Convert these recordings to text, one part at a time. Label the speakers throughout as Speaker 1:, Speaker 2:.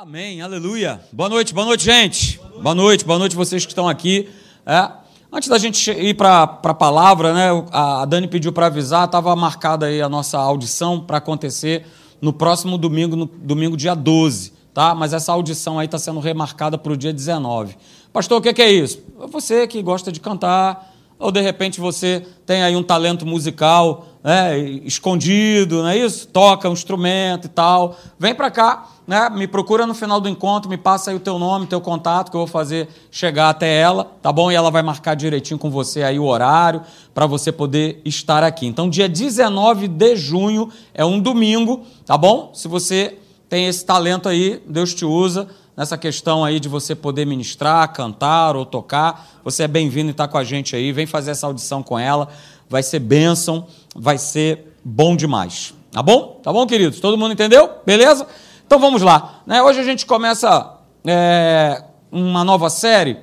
Speaker 1: Amém, aleluia. Boa noite, boa noite, gente. Boa noite, boa noite, boa noite vocês que estão aqui. É, antes da gente ir para a palavra, né, a Dani pediu para avisar, estava marcada aí a nossa audição para acontecer no próximo domingo, no domingo dia 12, tá? Mas essa audição aí está sendo remarcada para o dia 19. Pastor, o que, que é isso? Você que gosta de cantar, ou de repente você tem aí um talento musical né, escondido, não é isso? Toca um instrumento e tal. Vem para cá, né, me procura no final do encontro, me passa aí o teu nome, teu contato, que eu vou fazer chegar até ela, tá bom? E ela vai marcar direitinho com você aí o horário para você poder estar aqui. Então, dia 19 de junho é um domingo, tá bom? Se você tem esse talento aí, Deus te usa nessa questão aí de você poder ministrar, cantar ou tocar. Você é bem-vindo e está com a gente aí. Vem fazer essa audição com ela. Vai ser bênção, vai ser bom demais. Tá bom? Tá bom, queridos? Todo mundo entendeu? Beleza? Então vamos lá. Né? Hoje a gente começa é, uma nova série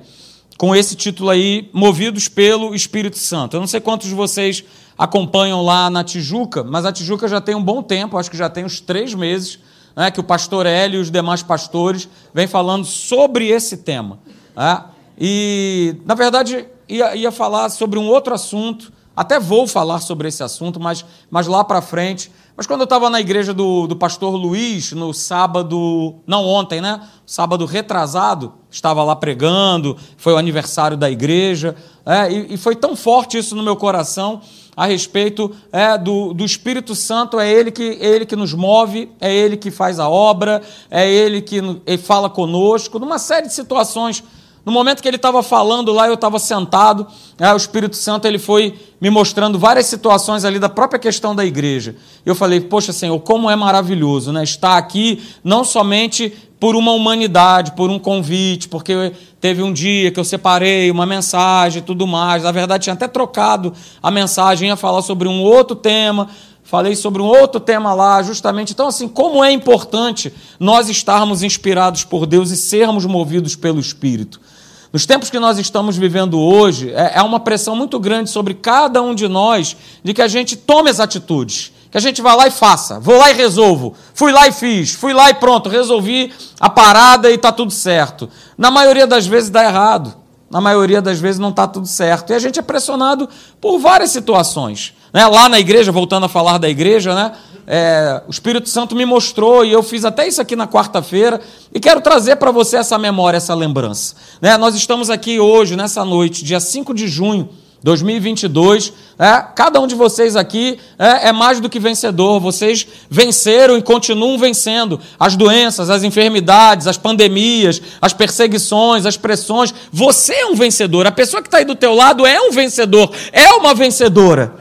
Speaker 1: com esse título aí, Movidos pelo Espírito Santo. Eu não sei quantos de vocês acompanham lá na Tijuca, mas a Tijuca já tem um bom tempo, acho que já tem uns três meses né, que o pastor Hélio e os demais pastores vêm falando sobre esse tema. Né? E, na verdade, ia, ia falar sobre um outro assunto, até vou falar sobre esse assunto, mas, mas lá para frente. Mas quando eu estava na igreja do, do pastor Luiz, no sábado, não ontem, né? Sábado retrasado, estava lá pregando, foi o aniversário da igreja, é, e, e foi tão forte isso no meu coração a respeito é, do, do Espírito Santo, é ele, que, é ele que nos move, é ele que faz a obra, é ele que ele fala conosco, numa série de situações. No momento que ele estava falando lá, eu estava sentado, é, o Espírito Santo ele foi me mostrando várias situações ali da própria questão da igreja. Eu falei, poxa Senhor, como é maravilhoso né? estar aqui, não somente por uma humanidade, por um convite, porque teve um dia que eu separei uma mensagem e tudo mais. Na verdade, tinha até trocado a mensagem, ia falar sobre um outro tema. Falei sobre um outro tema lá, justamente. Então, assim, como é importante nós estarmos inspirados por Deus e sermos movidos pelo Espírito. Nos tempos que nós estamos vivendo hoje, é, é uma pressão muito grande sobre cada um de nós de que a gente tome as atitudes que a gente vá lá e faça. Vou lá e resolvo. Fui lá e fiz. Fui lá e pronto, resolvi a parada e está tudo certo. Na maioria das vezes dá errado. Na maioria das vezes não está tudo certo. E a gente é pressionado por várias situações. Né? Lá na igreja, voltando a falar da igreja, né? É, o Espírito Santo me mostrou, e eu fiz até isso aqui na quarta-feira, e quero trazer para você essa memória, essa lembrança. Né? Nós estamos aqui hoje, nessa noite, dia 5 de junho 2022, é, cada um de vocês aqui é, é, mais do que vencedor. Vocês venceram e continuam vencendo as doenças, as enfermidades, as pandemias, as perseguições, as pressões. Você é um vencedor. A pessoa que está aí do teu lado é um vencedor, é uma vencedora.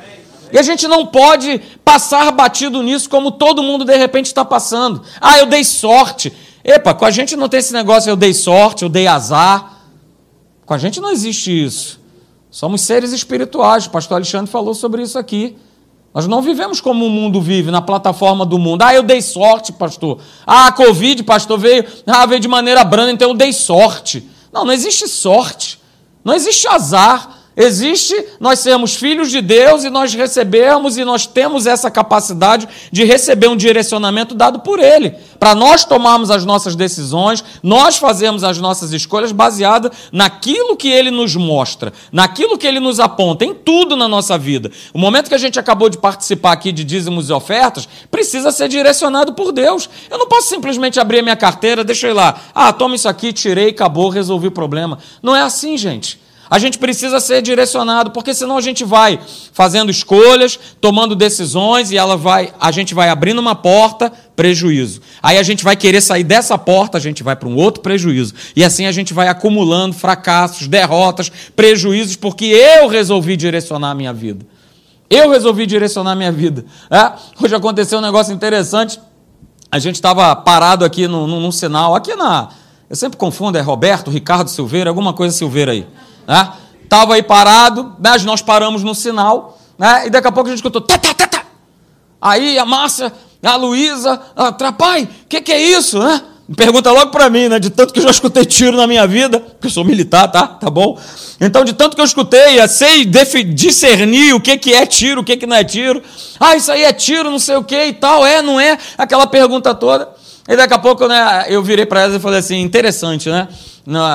Speaker 1: E a gente não pode passar batido nisso como todo mundo de repente está passando. Ah, eu dei sorte. Epa, com a gente não tem esse negócio, eu dei sorte, eu dei azar. Com a gente não existe isso. Somos seres espirituais. O pastor Alexandre falou sobre isso aqui. Nós não vivemos como o mundo vive, na plataforma do mundo. Ah, eu dei sorte, pastor. Ah, a Covid, pastor, veio, ah, veio de maneira branda, então eu dei sorte. Não, não existe sorte. Não existe azar. Existe nós sermos filhos de Deus e nós recebemos e nós temos essa capacidade de receber um direcionamento dado por Ele, para nós tomarmos as nossas decisões, nós fazemos as nossas escolhas baseadas naquilo que Ele nos mostra, naquilo que Ele nos aponta, em tudo na nossa vida. O momento que a gente acabou de participar aqui de dízimos e ofertas precisa ser direcionado por Deus. Eu não posso simplesmente abrir a minha carteira, ir lá, ah, toma isso aqui, tirei, acabou, resolvi o problema. Não é assim, gente. A gente precisa ser direcionado, porque senão a gente vai fazendo escolhas, tomando decisões e ela vai, a gente vai abrindo uma porta, prejuízo. Aí a gente vai querer sair dessa porta, a gente vai para um outro prejuízo. E assim a gente vai acumulando fracassos, derrotas, prejuízos, porque eu resolvi direcionar a minha vida. Eu resolvi direcionar a minha vida. É? Hoje aconteceu um negócio interessante. A gente estava parado aqui num, num sinal, aqui na. Eu sempre confundo, é Roberto, Ricardo Silveira, alguma coisa Silveira aí. Né? Tava aí parado, mas nós paramos no sinal, né? e daqui a pouco a gente escutou. Tá, tá, tá, tá. Aí a Márcia, a Luísa, pai, o que, que é isso? Né? Pergunta logo para mim, né? De tanto que eu já escutei tiro na minha vida, porque eu sou militar, tá? Tá bom? Então, de tanto que eu escutei, sei discernir o que, que é tiro, o que, que não é tiro. Ah, isso aí é tiro, não sei o que e tal. É, não é? Aquela pergunta toda. E daqui a pouco, né, eu virei para ela e falei assim: interessante, né?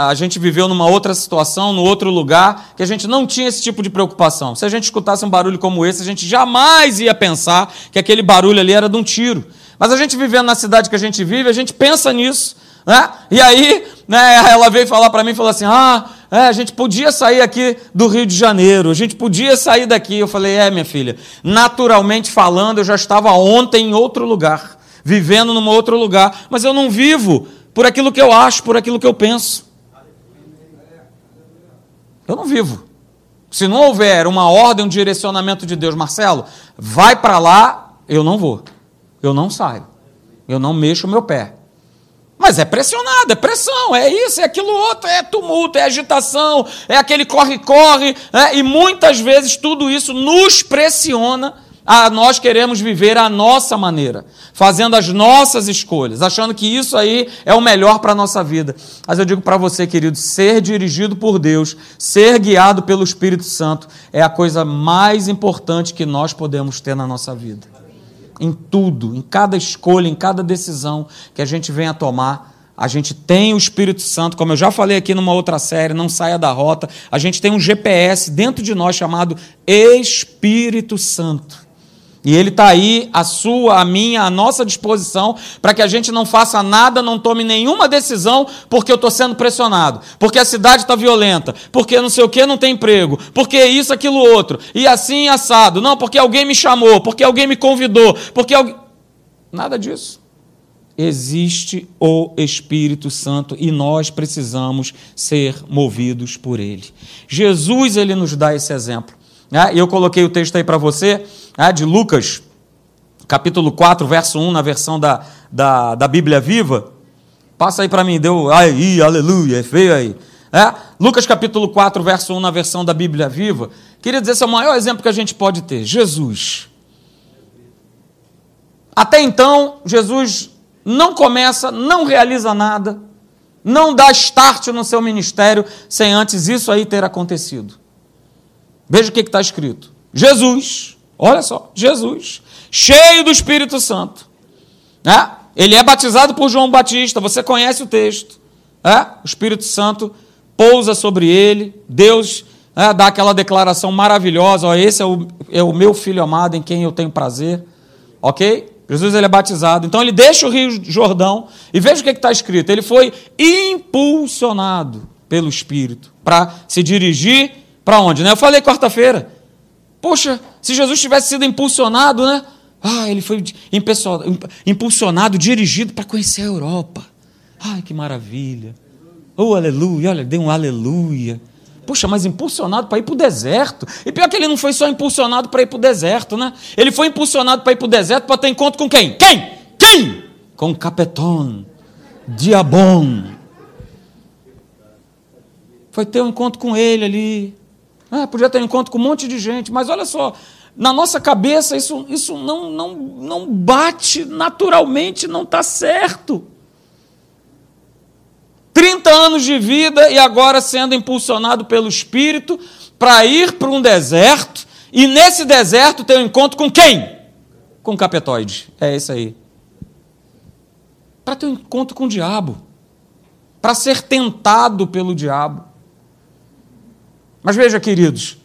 Speaker 1: A gente viveu numa outra situação, no outro lugar, que a gente não tinha esse tipo de preocupação. Se a gente escutasse um barulho como esse, a gente jamais ia pensar que aquele barulho ali era de um tiro. Mas a gente vivendo na cidade que a gente vive, a gente pensa nisso. Né? E aí, né, ela veio falar para mim e falou assim: ah, é, a gente podia sair aqui do Rio de Janeiro, a gente podia sair daqui. Eu falei: é, minha filha, naturalmente falando, eu já estava ontem em outro lugar, vivendo num outro lugar, mas eu não vivo por aquilo que eu acho, por aquilo que eu penso. Eu não vivo. Se não houver uma ordem, um direcionamento de Deus, Marcelo, vai para lá, eu não vou. Eu não saio. Eu não mexo o meu pé. Mas é pressionado, é pressão, é isso, é aquilo outro, é tumulto, é agitação, é aquele corre-corre, né? e muitas vezes tudo isso nos pressiona a nós queremos viver a nossa maneira, fazendo as nossas escolhas, achando que isso aí é o melhor para a nossa vida. Mas eu digo para você, querido, ser dirigido por Deus, ser guiado pelo Espírito Santo, é a coisa mais importante que nós podemos ter na nossa vida em tudo, em cada escolha, em cada decisão que a gente venha tomar. A gente tem o Espírito Santo, como eu já falei aqui numa outra série, não saia da rota. A gente tem um GPS dentro de nós chamado Espírito Santo. E ele está aí, a sua, a minha, a nossa disposição, para que a gente não faça nada, não tome nenhuma decisão, porque eu estou sendo pressionado, porque a cidade está violenta, porque não sei o que não tem emprego, porque isso, aquilo, outro, e assim assado. Não, porque alguém me chamou, porque alguém me convidou, porque alguém. Nada disso. Existe o Espírito Santo e nós precisamos ser movidos por ele. Jesus, ele nos dá esse exemplo. Né? E eu coloquei o texto aí para você é, de Lucas, capítulo 4, verso 1, na versão da, da, da Bíblia Viva. Passa aí para mim, deu. Aí, aleluia, é feio aí. É? Lucas capítulo 4, verso 1, na versão da Bíblia Viva. Queria dizer, esse é o maior exemplo que a gente pode ter. Jesus. Até então, Jesus não começa, não realiza nada, não dá start no seu ministério sem antes isso aí ter acontecido. Veja o que está escrito. Jesus Olha só, Jesus, cheio do Espírito Santo. Né? Ele é batizado por João Batista, você conhece o texto. Né? O Espírito Santo pousa sobre ele, Deus né, dá aquela declaração maravilhosa: ó, esse é o, é o meu filho amado em quem eu tenho prazer. Ok? Jesus ele é batizado. Então ele deixa o Rio Jordão e veja o que está escrito. Ele foi impulsionado pelo Espírito para se dirigir para onde? Né? Eu falei quarta-feira. Poxa, se Jesus tivesse sido impulsionado, né? Ah, ele foi impulsionado, dirigido para conhecer a Europa. Ai, que maravilha. Oh, aleluia. Olha, deu um aleluia. Poxa, mas impulsionado para ir para o deserto. E pior que ele não foi só impulsionado para ir para o deserto, né? Ele foi impulsionado para ir para o deserto para ter encontro com quem? Quem? Quem? Com Capeton, Diabon. Foi ter um encontro com ele ali. Ah, podia ter um encontro com um monte de gente, mas olha só, na nossa cabeça isso, isso não, não, não bate naturalmente, não está certo. 30 anos de vida e agora sendo impulsionado pelo Espírito para ir para um deserto, e nesse deserto ter um encontro com quem? Com o capetoide. É esse aí. Para ter um encontro com o diabo. Para ser tentado pelo diabo. Mas veja, queridos,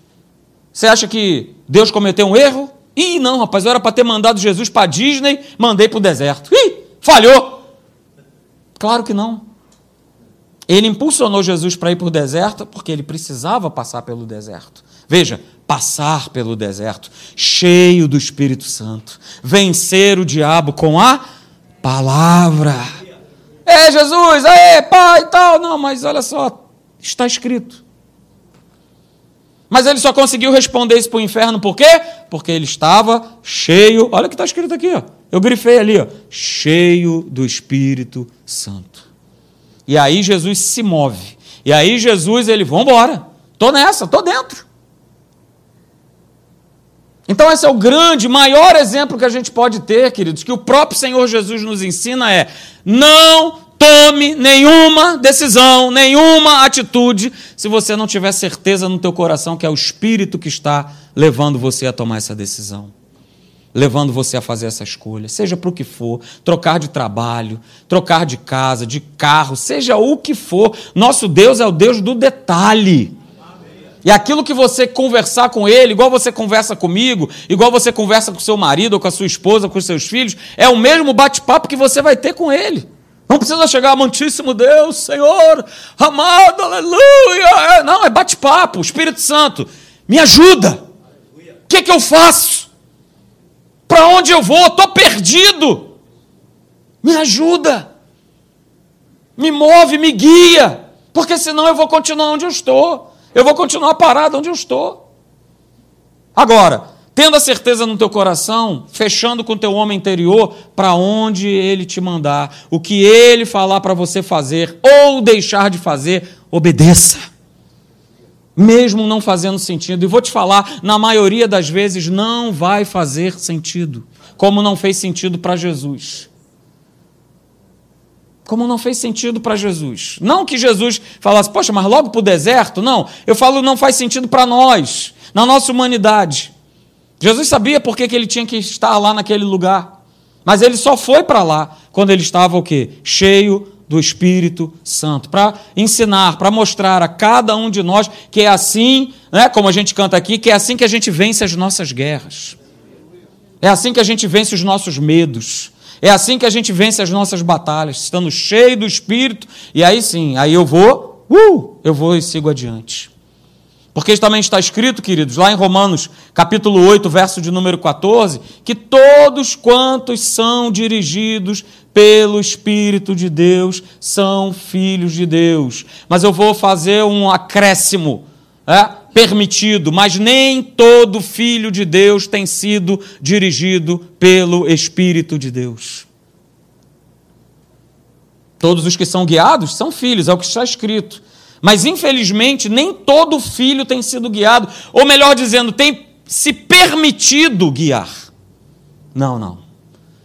Speaker 1: você acha que Deus cometeu um erro? Ih, não, rapaz, eu era para ter mandado Jesus para Disney, mandei para o deserto. Ih, falhou! Claro que não. Ele impulsionou Jesus para ir para o deserto porque ele precisava passar pelo deserto. Veja, passar pelo deserto, cheio do Espírito Santo, vencer o diabo com a palavra. É Jesus, é pai e tal. Não, mas olha só, está escrito. Mas ele só conseguiu responder isso para o inferno por quê? Porque ele estava cheio. Olha o que está escrito aqui, ó. eu grifei ali, ó, cheio do Espírito Santo. E aí Jesus se move. E aí Jesus, ele, vamos embora. Estou nessa, estou dentro. Então, esse é o grande, maior exemplo que a gente pode ter, queridos, que o próprio Senhor Jesus nos ensina é: não tome nenhuma decisão, nenhuma atitude, se você não tiver certeza no teu coração que é o Espírito que está levando você a tomar essa decisão. levando você a fazer essa escolha, seja para o que for, trocar de trabalho, trocar de casa, de carro, seja o que for. Nosso Deus é o Deus do detalhe. E aquilo que você conversar com ele, igual você conversa comigo, igual você conversa com seu marido, ou com a sua esposa, com os seus filhos, é o mesmo bate-papo que você vai ter com ele. Não precisa chegar, amantíssimo Deus, Senhor, amado, aleluia. É, não, é bate-papo, Espírito Santo, me ajuda. O que, que eu faço? Para onde eu vou? Estou perdido. Me ajuda. Me move, me guia. Porque senão eu vou continuar onde eu estou. Eu vou continuar parado onde eu estou. Agora, tendo a certeza no teu coração, fechando com o teu homem interior, para onde ele te mandar, o que ele falar para você fazer ou deixar de fazer, obedeça. Mesmo não fazendo sentido. E vou te falar, na maioria das vezes não vai fazer sentido, como não fez sentido para Jesus como não fez sentido para Jesus. Não que Jesus falasse, poxa, mas logo para o deserto? Não, eu falo, não faz sentido para nós, na nossa humanidade. Jesus sabia por que, ele tinha que estar lá naquele lugar, mas ele só foi para lá quando ele estava o quê? Cheio do Espírito Santo, para ensinar, para mostrar a cada um de nós que é assim, né, como a gente canta aqui, que é assim que a gente vence as nossas guerras. É assim que a gente vence os nossos medos. É assim que a gente vence as nossas batalhas, estando cheio do Espírito, e aí sim, aí eu vou, uh, eu vou e sigo adiante. Porque também está escrito, queridos, lá em Romanos, capítulo 8, verso de número 14, que todos quantos são dirigidos pelo Espírito de Deus são filhos de Deus. Mas eu vou fazer um acréscimo. É? permitido, mas nem todo filho de Deus tem sido dirigido pelo Espírito de Deus. Todos os que são guiados são filhos, é o que está escrito. Mas infelizmente nem todo filho tem sido guiado, ou melhor dizendo, tem se permitido guiar. Não, não.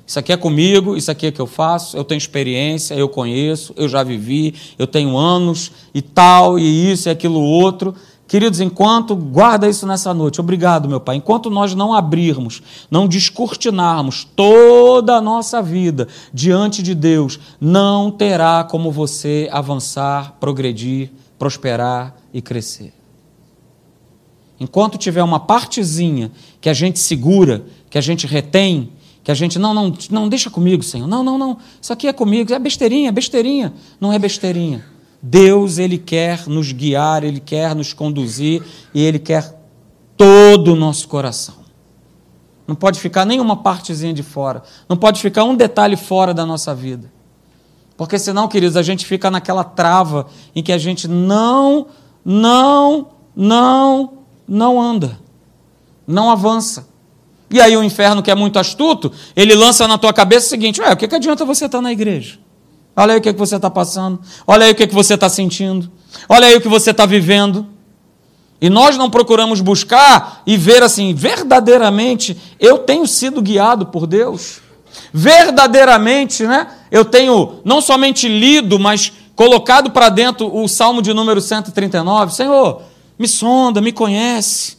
Speaker 1: Isso aqui é comigo, isso aqui é que eu faço, eu tenho experiência, eu conheço, eu já vivi, eu tenho anos e tal, e isso e aquilo outro. Queridos, enquanto, guarda isso nessa noite, obrigado, meu Pai, enquanto nós não abrirmos, não descortinarmos toda a nossa vida diante de Deus, não terá como você avançar, progredir, prosperar e crescer. Enquanto tiver uma partezinha que a gente segura, que a gente retém, que a gente, não, não, não, deixa comigo, Senhor, não, não, não, isso aqui é comigo, é besteirinha, é besteirinha, não é besteirinha. Deus, Ele quer nos guiar, Ele quer nos conduzir e Ele quer todo o nosso coração. Não pode ficar nenhuma partezinha de fora, não pode ficar um detalhe fora da nossa vida. Porque senão, queridos, a gente fica naquela trava em que a gente não, não, não, não anda, não avança. E aí o inferno, que é muito astuto, ele lança na tua cabeça o seguinte: Ué, o que, que adianta você estar na igreja? Olha aí o que, que você está passando. Olha aí o que, que você está sentindo. Olha aí o que você está vivendo. E nós não procuramos buscar e ver assim, verdadeiramente, eu tenho sido guiado por Deus. Verdadeiramente, né? Eu tenho não somente lido, mas colocado para dentro o Salmo de número 139. Senhor, me sonda, me conhece.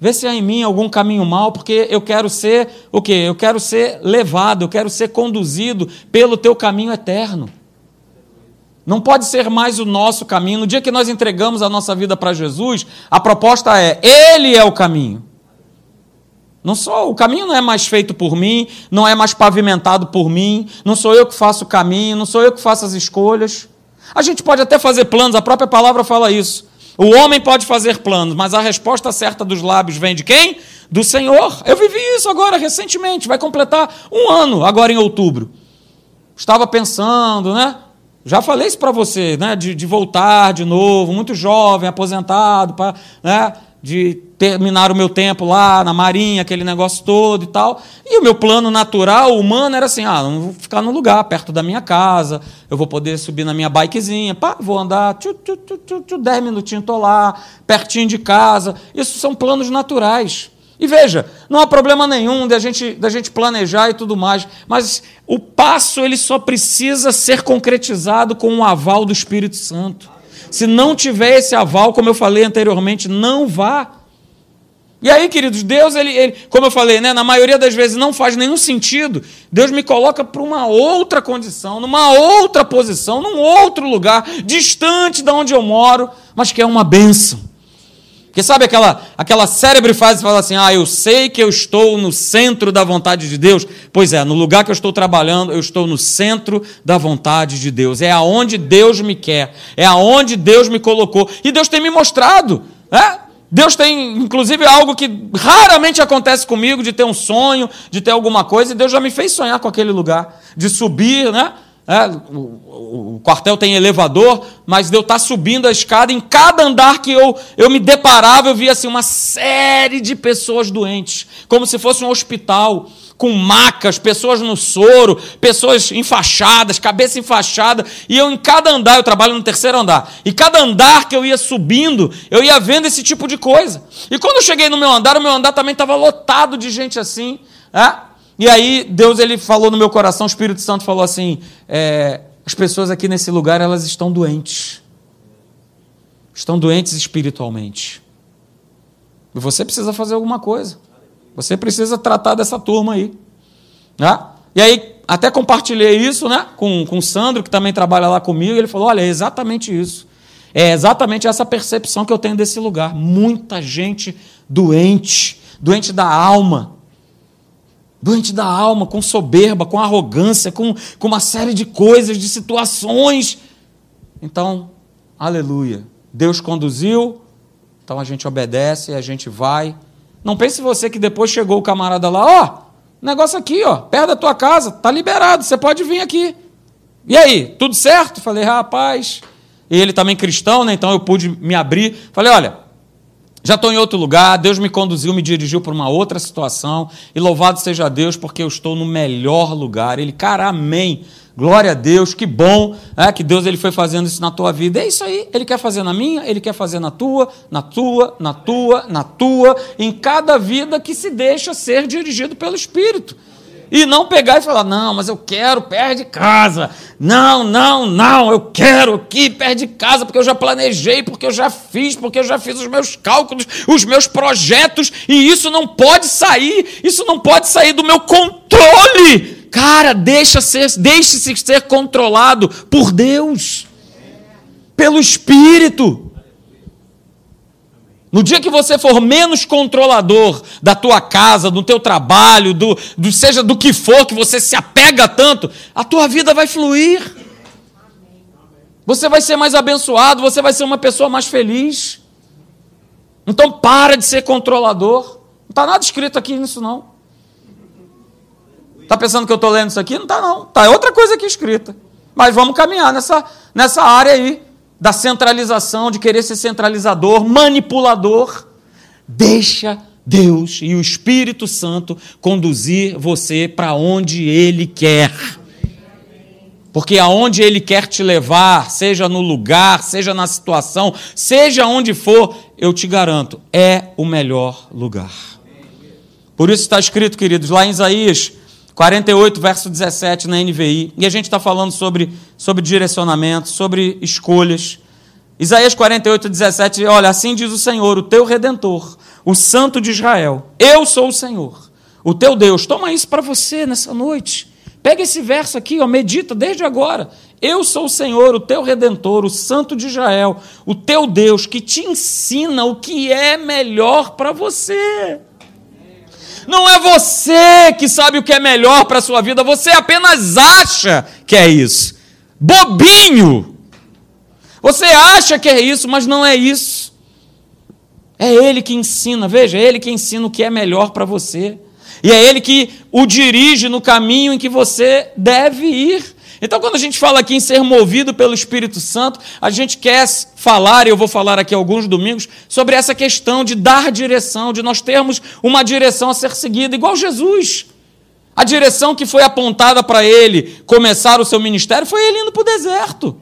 Speaker 1: Vê se há em mim algum caminho mal, porque eu quero ser o quê? Eu quero ser levado, eu quero ser conduzido pelo teu caminho eterno. Não pode ser mais o nosso caminho. No dia que nós entregamos a nossa vida para Jesus, a proposta é: Ele é o caminho. Não sou, o caminho não é mais feito por mim, não é mais pavimentado por mim, não sou eu que faço o caminho, não sou eu que faço as escolhas. A gente pode até fazer planos, a própria palavra fala isso. O homem pode fazer planos, mas a resposta certa dos lábios vem de quem? Do Senhor. Eu vivi isso agora recentemente, vai completar um ano, agora em outubro. Estava pensando, né? Já falei isso para você, né? De, de, voltar de novo, muito jovem, aposentado, pra, né? De terminar o meu tempo lá na Marinha, aquele negócio todo e tal. E o meu plano natural, humano, era assim: ah, vou ficar num lugar perto da minha casa, eu vou poder subir na minha bikezinha, pá, vou andar, tchu, tchu, tchu, tchu, tchu, 10 minutinhos lá, pertinho de casa. Isso são planos naturais. E veja, não há problema nenhum da gente, da gente planejar e tudo mais, mas o passo ele só precisa ser concretizado com o aval do Espírito Santo. Se não tiver esse aval, como eu falei anteriormente, não vá. E aí, queridos, Deus, ele, ele, como eu falei, né, na maioria das vezes não faz nenhum sentido. Deus me coloca para uma outra condição, numa outra posição, num outro lugar, distante de onde eu moro, mas que é uma bênção. Porque sabe aquela, aquela célebre frase que fala assim: Ah, eu sei que eu estou no centro da vontade de Deus? Pois é, no lugar que eu estou trabalhando, eu estou no centro da vontade de Deus. É aonde Deus me quer, é aonde Deus me colocou. E Deus tem me mostrado. Né? Deus tem, inclusive, algo que raramente acontece comigo, de ter um sonho, de ter alguma coisa, e Deus já me fez sonhar com aquele lugar, de subir, né? É, o, o, quartel tem elevador, mas eu estar subindo a escada, em cada andar que eu, eu me deparava, eu via assim, uma série de pessoas doentes, como se fosse um hospital com macas, pessoas no soro, pessoas enfaixadas, cabeça enfaixada, e eu em cada andar, eu trabalho no terceiro andar, e cada andar que eu ia subindo, eu ia vendo esse tipo de coisa. E quando eu cheguei no meu andar, o meu andar também estava lotado de gente assim, é? E aí Deus ele falou no meu coração, o Espírito Santo falou assim, é, as pessoas aqui nesse lugar, elas estão doentes, estão doentes espiritualmente, e você precisa fazer alguma coisa. Você precisa tratar dessa turma aí. Né? E aí, até compartilhei isso né, com, com o Sandro, que também trabalha lá comigo, e ele falou: olha, é exatamente isso. É exatamente essa percepção que eu tenho desse lugar. Muita gente doente, doente da alma. Doente da alma, com soberba, com arrogância, com, com uma série de coisas, de situações. Então, aleluia. Deus conduziu, então a gente obedece, a gente vai. Não pense você que depois chegou o camarada lá, ó, oh, negócio aqui, ó, perto da tua casa, tá liberado, você pode vir aqui. E aí, tudo certo? Falei, rapaz. E ele também cristão, né? Então eu pude me abrir. Falei, olha, já estou em outro lugar, Deus me conduziu, me dirigiu para uma outra situação, e louvado seja Deus, porque eu estou no melhor lugar. Ele, cara, amém. Glória a Deus, que bom é, que Deus ele foi fazendo isso na tua vida. É isso aí, Ele quer fazer na minha, Ele quer fazer na tua, na tua, na tua, na tua, em cada vida que se deixa ser dirigido pelo Espírito. E não pegar e falar, não, mas eu quero perto de casa. Não, não, não, eu quero aqui perto de casa, porque eu já planejei, porque eu já fiz, porque eu já fiz os meus cálculos, os meus projetos, e isso não pode sair, isso não pode sair do meu controle. Cara, deixa ser, deixe-se ser controlado por Deus, pelo Espírito. No dia que você for menos controlador da tua casa, do teu trabalho, do, do, seja do que for que você se apega tanto, a tua vida vai fluir. Você vai ser mais abençoado, você vai ser uma pessoa mais feliz. Então para de ser controlador. Não está nada escrito aqui nisso não. Está pensando que eu estou lendo isso aqui? Não está, não. Está outra coisa aqui escrita. Mas vamos caminhar nessa, nessa área aí da centralização, de querer ser centralizador, manipulador. Deixa Deus e o Espírito Santo conduzir você para onde Ele quer. Porque aonde Ele quer te levar, seja no lugar, seja na situação, seja onde for, eu te garanto, é o melhor lugar. Por isso está escrito, queridos, lá em Isaías 48, verso 17 na NVI. E a gente está falando sobre, sobre direcionamento, sobre escolhas. Isaías 48, 17, olha, assim diz o Senhor, o teu redentor, o Santo de Israel. Eu sou o Senhor, o teu Deus. Toma isso para você nessa noite. Pega esse verso aqui, ó, medita desde agora. Eu sou o Senhor, o teu redentor, o Santo de Israel, o teu Deus, que te ensina o que é melhor para você. Não é você que sabe o que é melhor para a sua vida, você apenas acha que é isso. Bobinho! Você acha que é isso, mas não é isso. É Ele que ensina, veja, é Ele que ensina o que é melhor para você. E é Ele que o dirige no caminho em que você deve ir. Então, quando a gente fala aqui em ser movido pelo Espírito Santo, a gente quer falar, e eu vou falar aqui alguns domingos, sobre essa questão de dar direção, de nós termos uma direção a ser seguida, igual Jesus. A direção que foi apontada para ele começar o seu ministério foi ele indo para o deserto.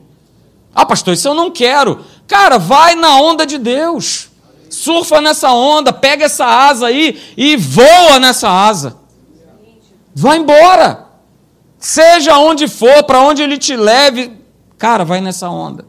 Speaker 1: Ah, pastor, isso eu não quero. Cara, vai na onda de Deus. Surfa nessa onda, pega essa asa aí e voa nessa asa. Vai embora. Seja onde for, para onde ele te leve, cara, vai nessa onda.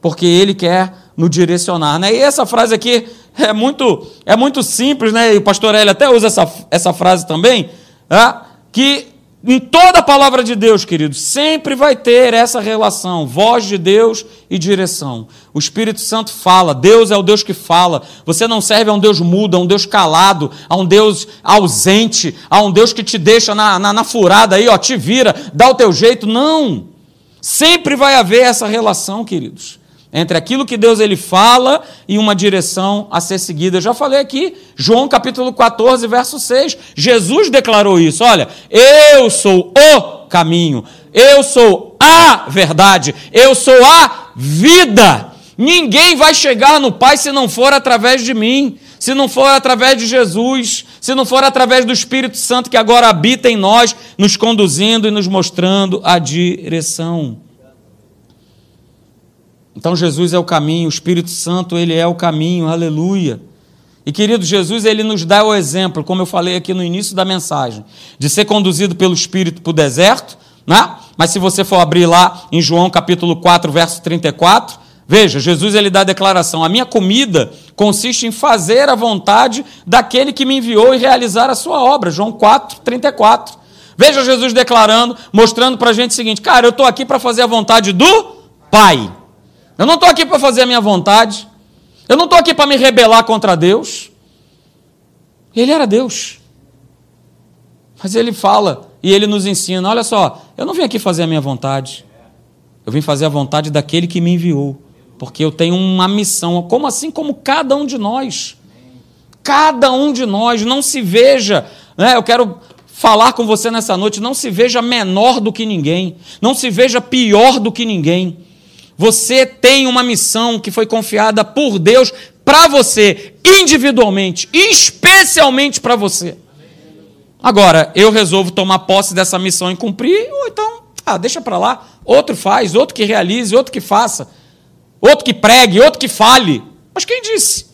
Speaker 1: Porque ele quer no direcionar. Né? E essa frase aqui é muito, é muito simples, né? e o pastor Hélio até usa essa, essa frase também, é? que em toda a palavra de Deus, queridos, sempre vai ter essa relação, voz de Deus e direção. O Espírito Santo fala, Deus é o Deus que fala. Você não serve a um Deus mudo, a um Deus calado, a um Deus ausente, a um Deus que te deixa na, na, na furada aí, ó, te vira, dá o teu jeito. Não. Sempre vai haver essa relação, queridos entre aquilo que Deus ele fala e uma direção a ser seguida. Eu já falei aqui, João capítulo 14, verso 6. Jesus declarou isso: olha, eu sou o caminho, eu sou a verdade, eu sou a vida. Ninguém vai chegar no Pai se não for através de mim, se não for através de Jesus, se não for através do Espírito Santo que agora habita em nós, nos conduzindo e nos mostrando a direção. Então Jesus é o caminho, o Espírito Santo, ele é o caminho, aleluia. E querido, Jesus ele nos dá o exemplo, como eu falei aqui no início da mensagem, de ser conduzido pelo Espírito para o deserto, né? Mas se você for abrir lá em João capítulo 4, verso 34, veja, Jesus ele dá a declaração: "A minha comida consiste em fazer a vontade daquele que me enviou e realizar a sua obra". João 4, 34. Veja Jesus declarando, mostrando para a gente o seguinte: cara, eu estou aqui para fazer a vontade do Pai. Eu não estou aqui para fazer a minha vontade. Eu não estou aqui para me rebelar contra Deus. Ele era Deus. Mas ele fala e ele nos ensina: olha só, eu não vim aqui fazer a minha vontade. Eu vim fazer a vontade daquele que me enviou. Porque eu tenho uma missão, como assim como cada um de nós. Cada um de nós não se veja, né? Eu quero falar com você nessa noite, não se veja menor do que ninguém, não se veja pior do que ninguém. Você tem uma missão que foi confiada por Deus para você, individualmente, especialmente para você. Agora, eu resolvo tomar posse dessa missão e cumprir, ou então, ah, deixa para lá, outro faz, outro que realize, outro que faça, outro que pregue, outro que fale. Mas quem disse?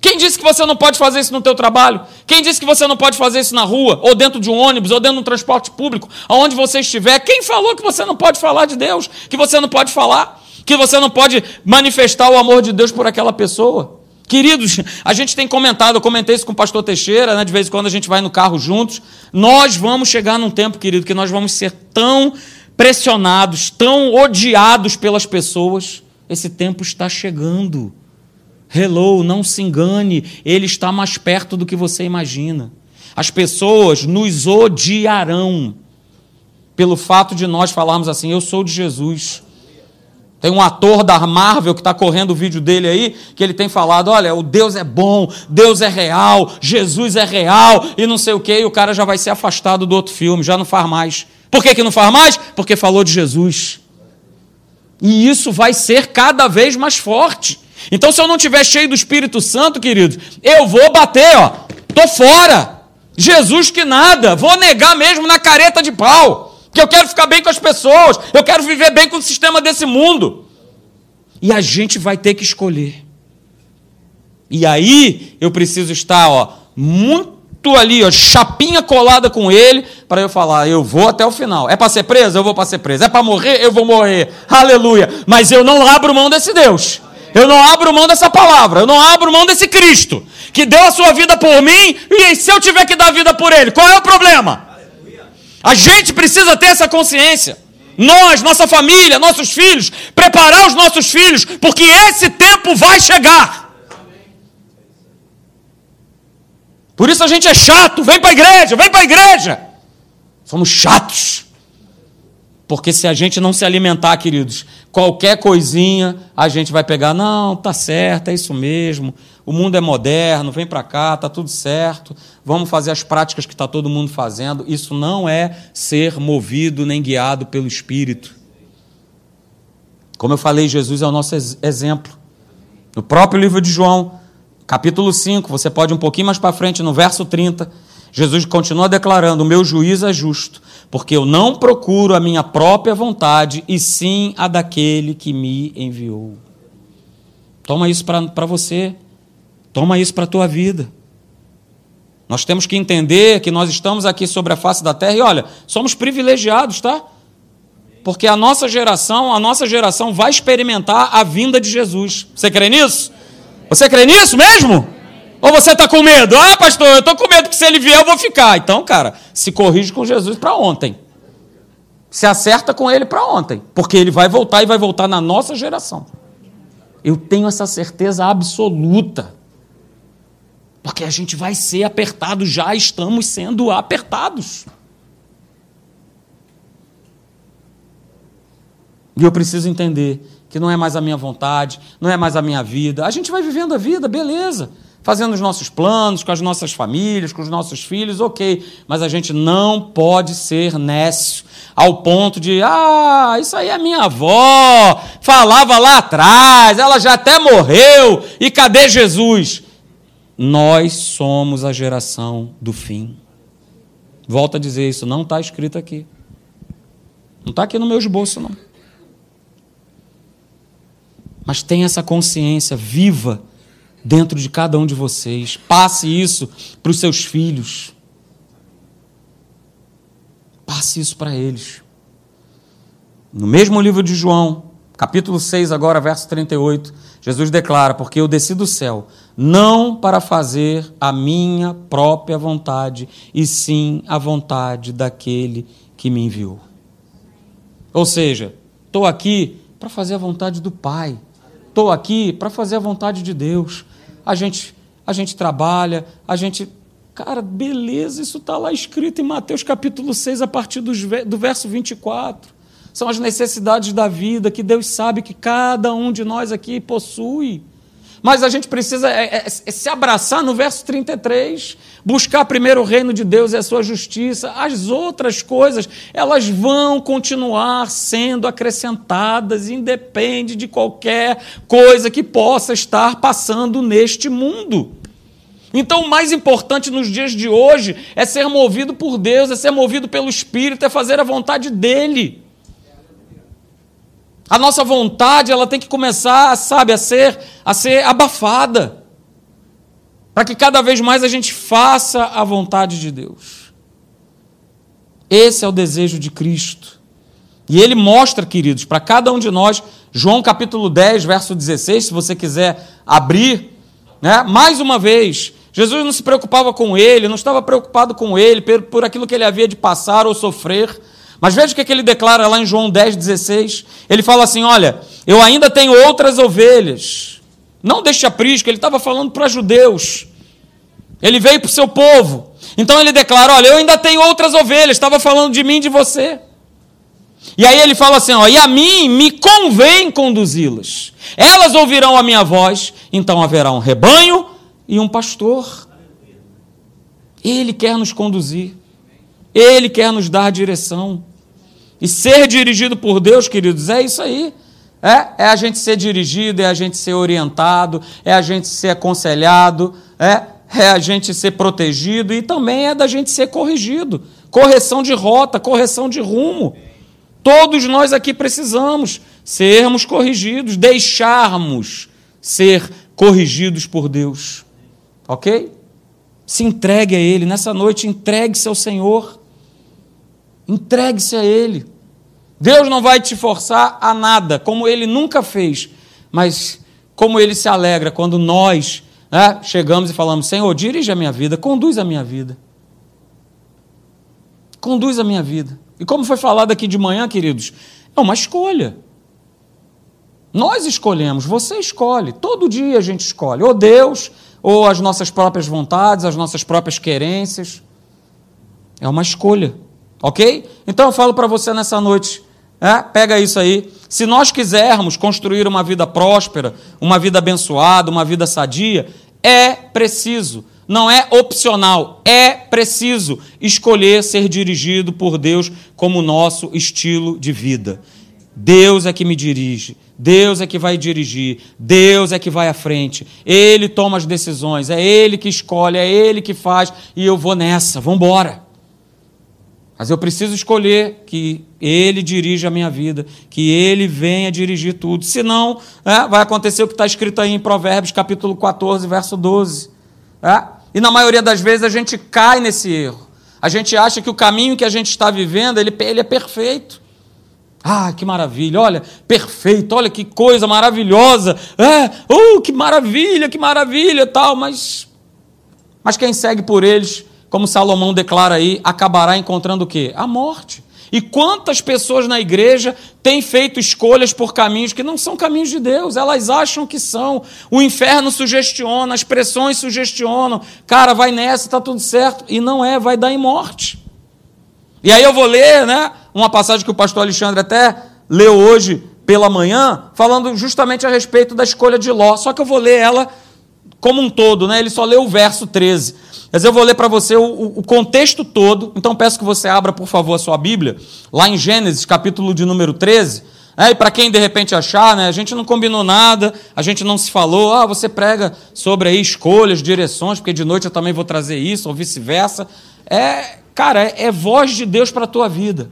Speaker 1: Quem disse que você não pode fazer isso no teu trabalho? Quem disse que você não pode fazer isso na rua, ou dentro de um ônibus, ou dentro de um transporte público, aonde você estiver? Quem falou que você não pode falar de Deus? Que você não pode falar? Que você não pode manifestar o amor de Deus por aquela pessoa? Queridos, a gente tem comentado, eu comentei isso com o pastor Teixeira, né, de vez em quando a gente vai no carro juntos. Nós vamos chegar num tempo, querido, que nós vamos ser tão pressionados, tão odiados pelas pessoas. Esse tempo está chegando. Hello, não se engane, ele está mais perto do que você imagina. As pessoas nos odiarão pelo fato de nós falarmos assim: eu sou de Jesus. Tem um ator da Marvel que está correndo o vídeo dele aí, que ele tem falado: olha, o Deus é bom, Deus é real, Jesus é real, e não sei o quê, e o cara já vai ser afastado do outro filme, já não faz mais. Por que, que não faz mais? Porque falou de Jesus. E isso vai ser cada vez mais forte. Então, se eu não estiver cheio do Espírito Santo, queridos, eu vou bater, ó, tô fora. Jesus que nada, vou negar mesmo na careta de pau, que eu quero ficar bem com as pessoas, eu quero viver bem com o sistema desse mundo. E a gente vai ter que escolher. E aí eu preciso estar, ó, muito ali, ó, chapinha colada com ele, para eu falar, eu vou até o final. É para ser preso? Eu vou para ser preso. É para morrer? Eu vou morrer. Aleluia. Mas eu não abro mão desse Deus. Eu não abro mão dessa palavra, eu não abro mão desse Cristo, que deu a sua vida por mim, e se eu tiver que dar vida por ele, qual é o problema? A gente precisa ter essa consciência. Nós, nossa família, nossos filhos, preparar os nossos filhos, porque esse tempo vai chegar. Por isso a gente é chato, vem para a igreja, vem para a igreja. Somos chatos. Porque se a gente não se alimentar, queridos, qualquer coisinha a gente vai pegar, não, tá certo, é isso mesmo. O mundo é moderno, vem para cá, tá tudo certo. Vamos fazer as práticas que está todo mundo fazendo. Isso não é ser movido nem guiado pelo Espírito. Como eu falei, Jesus é o nosso exemplo. No próprio livro de João, capítulo 5, você pode um pouquinho mais para frente, no verso 30, Jesus continua declarando: meu juízo é justo, porque eu não procuro a minha própria vontade, e sim a daquele que me enviou. Toma isso para você, toma isso para a tua vida. Nós temos que entender que nós estamos aqui sobre a face da terra e olha, somos privilegiados, tá? Porque a nossa geração, a nossa geração vai experimentar a vinda de Jesus. Você crê nisso? Você crê nisso mesmo? Ou você está com medo? Ah, pastor, eu estou com medo que se ele vier eu vou ficar. Então, cara, se corrige com Jesus para ontem. Se acerta com ele para ontem. Porque ele vai voltar e vai voltar na nossa geração. Eu tenho essa certeza absoluta. Porque a gente vai ser apertado, já estamos sendo apertados. E eu preciso entender que não é mais a minha vontade, não é mais a minha vida. A gente vai vivendo a vida, beleza. Fazendo os nossos planos, com as nossas famílias, com os nossos filhos, ok. Mas a gente não pode ser nécio ao ponto de, ah, isso aí é minha avó, falava lá atrás, ela já até morreu, e cadê Jesus? Nós somos a geração do fim. Volto a dizer isso, não está escrito aqui. Não está aqui no meu esboço, não. Mas tenha essa consciência viva dentro de cada um de vocês. Passe isso para os seus filhos. Passe isso para eles. No mesmo livro de João, capítulo 6, agora, verso 38, Jesus declara: Porque eu desci do céu, não para fazer a minha própria vontade, e sim a vontade daquele que me enviou. Ou seja, estou aqui para fazer a vontade do Pai estou aqui para fazer a vontade de Deus. A gente, a gente trabalha, a gente. Cara, beleza, isso está lá escrito em Mateus capítulo 6, a partir do verso 24. São as necessidades da vida que Deus sabe que cada um de nós aqui possui. Mas a gente precisa é, é, é, se abraçar no verso 33, buscar primeiro o reino de Deus e a sua justiça. As outras coisas, elas vão continuar sendo acrescentadas, independe de qualquer coisa que possa estar passando neste mundo. Então, o mais importante nos dias de hoje é ser movido por Deus, é ser movido pelo Espírito, é fazer a vontade dEle. A nossa vontade, ela tem que começar, sabe, a ser, a ser abafada. Para que cada vez mais a gente faça a vontade de Deus. Esse é o desejo de Cristo. E ele mostra, queridos, para cada um de nós, João capítulo 10, verso 16, se você quiser abrir, né? mais uma vez, Jesus não se preocupava com ele, não estava preocupado com ele, por, por aquilo que ele havia de passar ou sofrer, mas veja o que, ele declara lá em João 10, 16. Ele fala assim: Olha, eu ainda tenho outras ovelhas. Não deixe aprisco, ele estava falando para judeus. Ele veio para o seu povo. Então ele declara: Olha, eu ainda tenho outras ovelhas. Estava falando de mim de você. E aí ele fala assim: ó, E a mim me convém conduzi-las. Elas ouvirão a minha voz, então haverá um rebanho e um pastor. Ele quer nos conduzir. Ele quer nos dar direção. E ser dirigido por Deus, queridos, é isso aí. É, é a gente ser dirigido, é a gente ser orientado, é a gente ser aconselhado, é, é a gente ser protegido e também é da gente ser corrigido. Correção de rota, correção de rumo. Todos nós aqui precisamos sermos corrigidos, deixarmos ser corrigidos por Deus. Ok? Se entregue a Ele. Nessa noite, entregue-se ao Senhor. Entregue-se a Ele. Deus não vai te forçar a nada, como Ele nunca fez, mas como Ele se alegra quando nós né, chegamos e falamos: Senhor, dirige a minha vida, conduz a minha vida. Conduz a minha vida. E como foi falado aqui de manhã, queridos, é uma escolha. Nós escolhemos, você escolhe. Todo dia a gente escolhe, ou Deus, ou as nossas próprias vontades, as nossas próprias querências. É uma escolha. Ok? Então eu falo para você nessa noite, é, pega isso aí. Se nós quisermos construir uma vida próspera, uma vida abençoada, uma vida sadia, é preciso, não é opcional, é preciso escolher ser dirigido por Deus como nosso estilo de vida. Deus é que me dirige, Deus é que vai dirigir, Deus é que vai à frente, Ele toma as decisões, é Ele que escolhe, é Ele que faz, e eu vou nessa, vamos embora. Mas eu preciso escolher que Ele dirija a minha vida, que Ele venha dirigir tudo. Senão, é, vai acontecer o que está escrito aí em Provérbios, capítulo 14, verso 12. É? E na maioria das vezes a gente cai nesse erro. A gente acha que o caminho que a gente está vivendo, ele, ele é perfeito. Ah, que maravilha, olha, perfeito, olha que coisa maravilhosa. É, oh, que maravilha, que maravilha, tal, mas mas quem segue por eles, como Salomão declara aí, acabará encontrando o quê? A morte. E quantas pessoas na igreja têm feito escolhas por caminhos que não são caminhos de Deus, elas acham que são. O inferno sugestiona, as pressões sugestionam. Cara, vai nessa, está tudo certo. E não é, vai dar em morte. E aí eu vou ler né, uma passagem que o pastor Alexandre até leu hoje pela manhã, falando justamente a respeito da escolha de Ló. Só que eu vou ler ela como um todo, né? Ele só leu o verso 13. Mas eu vou ler para você o, o, contexto todo. Então peço que você abra, por favor, a sua Bíblia, lá em Gênesis, capítulo de número 13. É, e para quem de repente achar, né, a gente não combinou nada, a gente não se falou, ah, você prega sobre aí escolhas, direções, porque de noite eu também vou trazer isso, ou vice-versa. É, cara, é, é voz de Deus para a tua vida.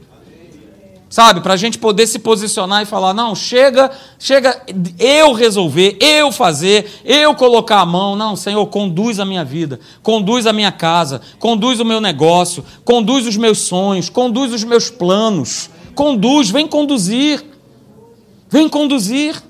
Speaker 1: Sabe, para a gente poder se posicionar e falar: não, chega, chega eu resolver, eu fazer, eu colocar a mão. Não, Senhor, conduz a minha vida, conduz a minha casa, conduz o meu negócio, conduz os meus sonhos, conduz os meus planos. Conduz, vem conduzir, vem conduzir.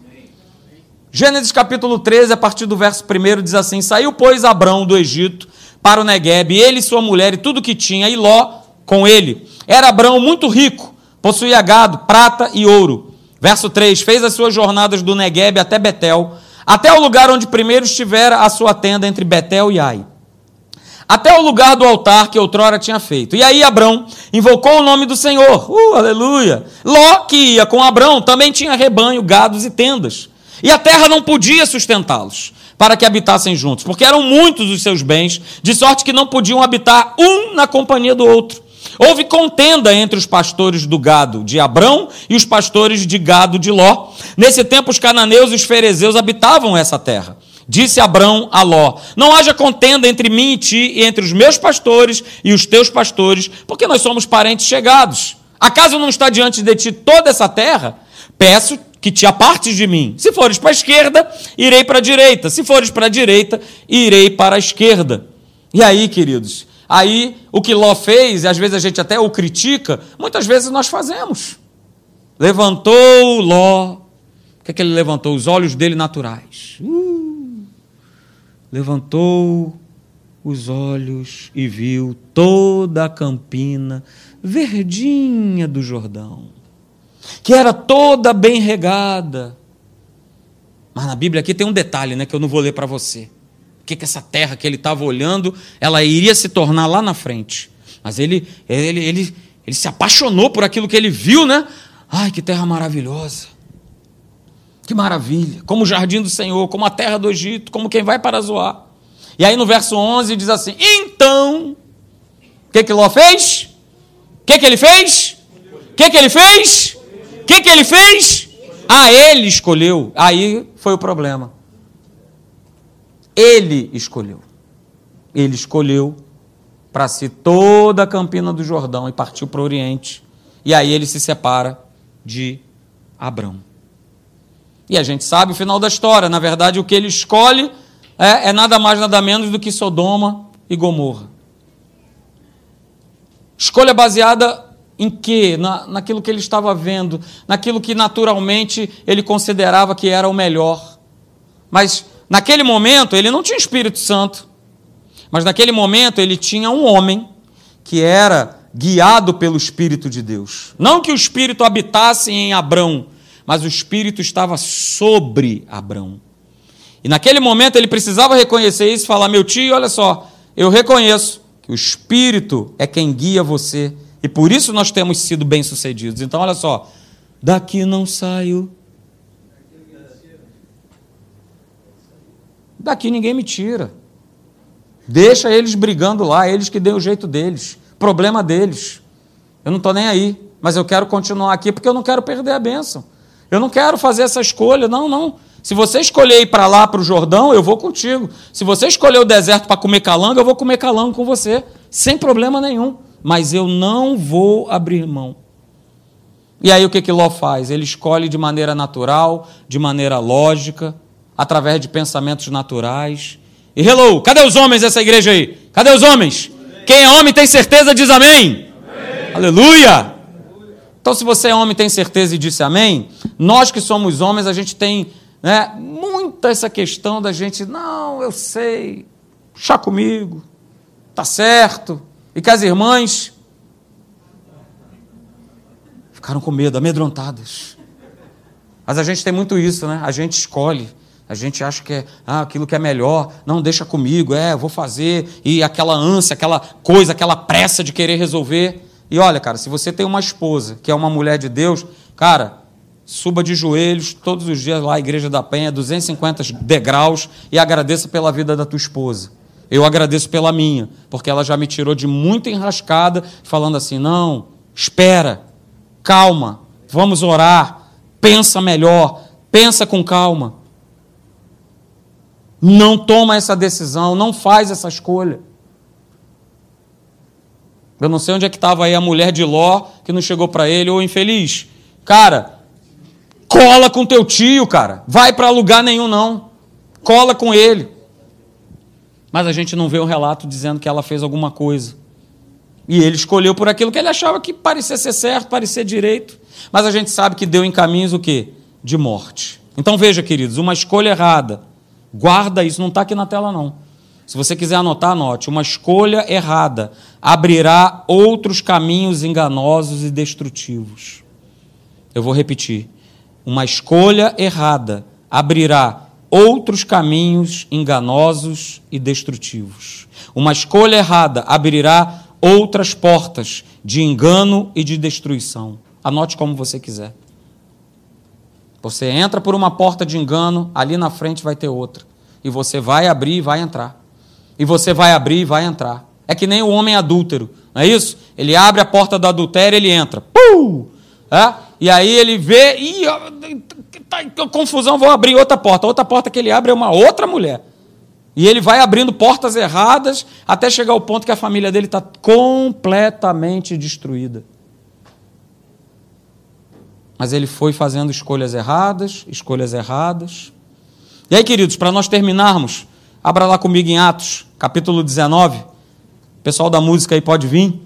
Speaker 1: Gênesis capítulo 13, a partir do verso 1, diz assim: Saiu, pois, Abrão do Egito para o Negueb, ele sua mulher e tudo que tinha, e Ló com ele. Era Abrão muito rico Possuía gado, prata e ouro. Verso 3: Fez as suas jornadas do Negueb até Betel, até o lugar onde primeiro estivera a sua tenda entre Betel e Ai. Até o lugar do altar que outrora tinha feito. E aí Abrão invocou o nome do Senhor. Uh, aleluia! Ló, que ia com Abrão, também tinha rebanho, gados e tendas. E a terra não podia sustentá-los para que habitassem juntos, porque eram muitos os seus bens, de sorte que não podiam habitar um na companhia do outro. Houve contenda entre os pastores do gado de Abrão e os pastores de gado de Ló. Nesse tempo, os cananeus e os ferezeus habitavam essa terra. Disse Abrão a Ló: Não haja contenda entre mim e ti, e entre os meus pastores e os teus pastores, porque nós somos parentes chegados. Acaso não está diante de ti toda essa terra? Peço que te apartes de mim. Se fores para a esquerda, irei para a direita. Se fores para a direita, irei para a esquerda. E aí, queridos, Aí, o que Ló fez, e às vezes a gente até o critica, muitas vezes nós fazemos. Levantou Ló. O que é que ele levantou? Os olhos dele naturais. Uh, levantou os olhos e viu toda a campina verdinha do Jordão, que era toda bem regada. Mas na Bíblia aqui tem um detalhe, né, que eu não vou ler para você que, que essa terra que ele estava olhando, ela iria se tornar lá na frente. Mas ele, ele, ele, ele se apaixonou por aquilo que ele viu, né? Ai, que terra maravilhosa. Que maravilha. Como o jardim do Senhor, como a terra do Egito, como quem vai para Zoar. E aí no verso 11 diz assim: Então, o que que Ló fez? O que que ele fez? O que que ele fez? O que que ele fez? Ah, ele escolheu. Aí foi o problema. Ele escolheu. Ele escolheu para si toda a campina do Jordão e partiu para o Oriente. E aí ele se separa de Abrão. E a gente sabe o final da história. Na verdade, o que ele escolhe é, é nada mais, nada menos do que Sodoma e Gomorra. Escolha baseada em quê? Na, naquilo que ele estava vendo, naquilo que naturalmente ele considerava que era o melhor. Mas Naquele momento, ele não tinha Espírito Santo, mas naquele momento ele tinha um homem que era guiado pelo Espírito de Deus. Não que o Espírito habitasse em Abrão, mas o Espírito estava sobre Abrão. E naquele momento ele precisava reconhecer isso e falar: meu tio, olha só, eu reconheço que o Espírito é quem guia você e por isso nós temos sido bem-sucedidos. Então, olha só, daqui não saio Daqui ninguém me tira. Deixa eles brigando lá, eles que dêem o jeito deles. Problema deles. Eu não estou nem aí, mas eu quero continuar aqui porque eu não quero perder a bênção. Eu não quero fazer essa escolha, não, não. Se você escolher ir para lá, para o Jordão, eu vou contigo. Se você escolher o deserto para comer calango, eu vou comer calango com você, sem problema nenhum. Mas eu não vou abrir mão. E aí o que, que Ló faz? Ele escolhe de maneira natural, de maneira lógica, através de pensamentos naturais. E hello, cadê os homens dessa igreja aí? Cadê os homens? Quem é homem tem certeza diz amém. amém. Aleluia! Então, se você é homem tem certeza e disse amém, nós que somos homens, a gente tem né, muita essa questão da gente, não, eu sei, chá comigo, tá certo. E que as irmãs ficaram com medo, amedrontadas. Mas a gente tem muito isso, né? A gente escolhe. A gente acha que é ah, aquilo que é melhor, não deixa comigo, é, vou fazer, e aquela ânsia, aquela coisa, aquela pressa de querer resolver. E olha, cara, se você tem uma esposa que é uma mulher de Deus, cara, suba de joelhos todos os dias lá à Igreja da Penha, 250 degraus, e agradeça pela vida da tua esposa. Eu agradeço pela minha, porque ela já me tirou de muita enrascada, falando assim: não, espera, calma, vamos orar, pensa melhor, pensa com calma. Não toma essa decisão, não faz essa escolha. Eu não sei onde é que estava aí a mulher de Ló que não chegou para ele, ô infeliz. Cara, cola com teu tio, cara. Vai para lugar nenhum, não. Cola com ele. Mas a gente não vê um relato dizendo que ela fez alguma coisa. E ele escolheu por aquilo que ele achava que parecia ser certo, parecia direito. Mas a gente sabe que deu em caminhos o quê? De morte. Então veja, queridos, uma escolha errada. Guarda isso, não está aqui na tela, não se você quiser anotar, anote. Uma escolha errada abrirá outros caminhos enganosos e destrutivos. Eu vou repetir. Uma escolha errada abrirá outros caminhos enganosos e destrutivos. Uma escolha errada abrirá outras portas de engano e de destruição. Anote como você quiser. Você entra por uma porta de engano, ali na frente vai ter outra. E você vai abrir e vai entrar e você vai abrir e vai entrar. É que nem o homem adúltero, não é isso? Ele abre a porta do adultério ele entra. Pum! É? E aí ele vê, e tá, confusão, vou abrir outra porta. Outra porta que ele abre é uma outra mulher. E ele vai abrindo portas erradas até chegar ao ponto que a família dele está completamente destruída. Mas ele foi fazendo escolhas erradas, escolhas erradas. E aí, queridos, para nós terminarmos, Abra lá comigo em Atos, capítulo 19. O pessoal da música aí pode vir.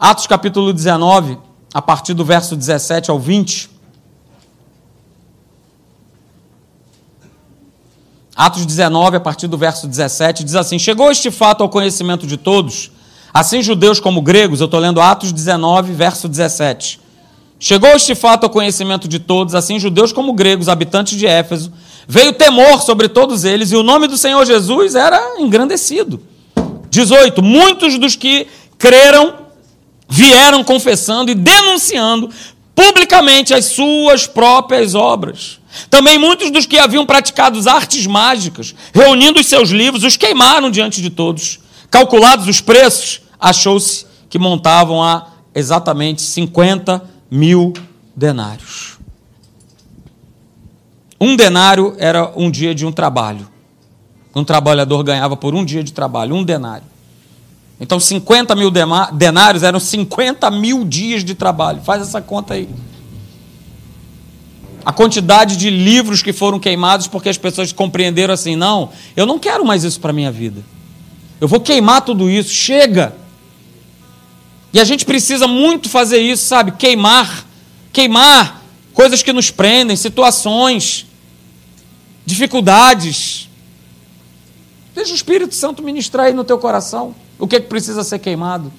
Speaker 1: Atos, capítulo 19, a partir do verso 17 ao 20. Atos 19, a partir do verso 17, diz assim: Chegou este fato ao conhecimento de todos, assim judeus como gregos, eu estou lendo Atos 19, verso 17. Chegou este fato ao conhecimento de todos, assim judeus como gregos, habitantes de Éfeso, Veio temor sobre todos eles e o nome do Senhor Jesus era engrandecido. 18. Muitos dos que creram vieram confessando e denunciando publicamente as suas próprias obras. Também muitos dos que haviam praticado artes mágicas, reunindo os seus livros, os queimaram diante de todos. Calculados os preços, achou-se que montavam a exatamente 50 mil denários. Um denário era um dia de um trabalho. Um trabalhador ganhava por um dia de trabalho, um denário. Então, 50 mil denários eram 50 mil dias de trabalho. Faz essa conta aí. A quantidade de livros que foram queimados porque as pessoas compreenderam assim: não, eu não quero mais isso para minha vida. Eu vou queimar tudo isso, chega. E a gente precisa muito fazer isso, sabe? Queimar. Queimar coisas que nos prendem, situações, dificuldades. Deixa o Espírito Santo ministrar aí no teu coração o que, é que precisa ser queimado.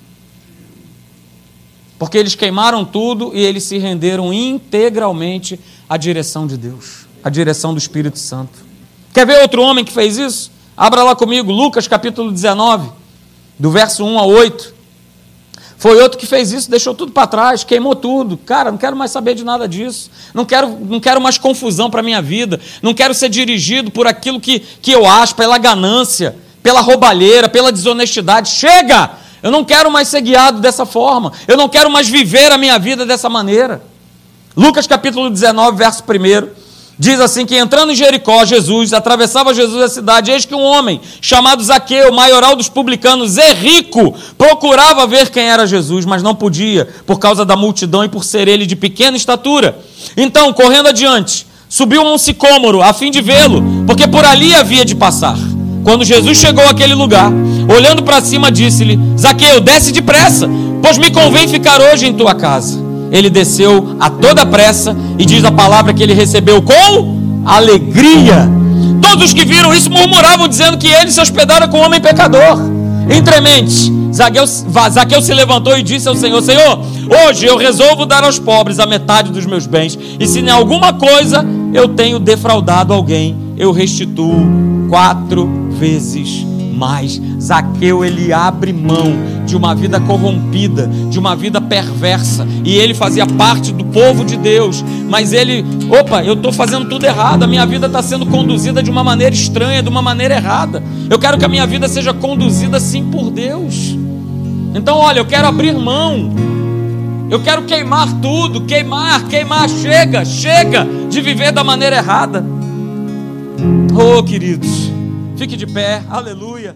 Speaker 1: Porque eles queimaram tudo e eles se renderam integralmente à direção de Deus, à direção do Espírito Santo. Quer ver outro homem que fez isso? Abra lá comigo, Lucas capítulo 19, do verso 1 a 8. Foi outro que fez isso, deixou tudo para trás, queimou tudo. Cara, não quero mais saber de nada disso. Não quero, não quero mais confusão para minha vida. Não quero ser dirigido por aquilo que, que eu acho, pela ganância, pela roubalheira, pela desonestidade. Chega! Eu não quero mais ser guiado dessa forma. Eu não quero mais viver a minha vida dessa maneira. Lucas capítulo 19, verso 1. Diz assim que entrando em Jericó, Jesus, atravessava Jesus a cidade, eis que um homem chamado Zaqueu, maioral dos publicanos e rico, procurava ver quem era Jesus, mas não podia, por causa da multidão e por ser ele de pequena estatura. Então, correndo adiante, subiu a um sicômoro a fim de vê-lo, porque por ali havia de passar. Quando Jesus chegou àquele lugar, olhando para cima, disse-lhe: Zaqueu, desce depressa, pois me convém ficar hoje em tua casa. Ele desceu a toda pressa e diz a palavra que ele recebeu com alegria. Todos os que viram isso murmuravam, dizendo que ele se hospedara com um homem pecador. Entremente, Zaqueu, Zaqueu se levantou e disse ao Senhor: Senhor, hoje eu resolvo dar aos pobres a metade dos meus bens, e se em alguma coisa eu tenho defraudado alguém, eu restituo quatro vezes mais. Zaqueu ele abre mão de uma vida corrompida, de uma vida perversa, e ele fazia parte do povo de Deus, mas ele, opa, eu estou fazendo tudo errado, a minha vida está sendo conduzida de uma maneira estranha, de uma maneira errada. Eu quero que a minha vida seja conduzida sim por Deus. Então, olha, eu quero abrir mão. Eu quero queimar tudo, queimar, queimar, chega, chega de viver da maneira errada. Oh, queridos, fique de pé, aleluia.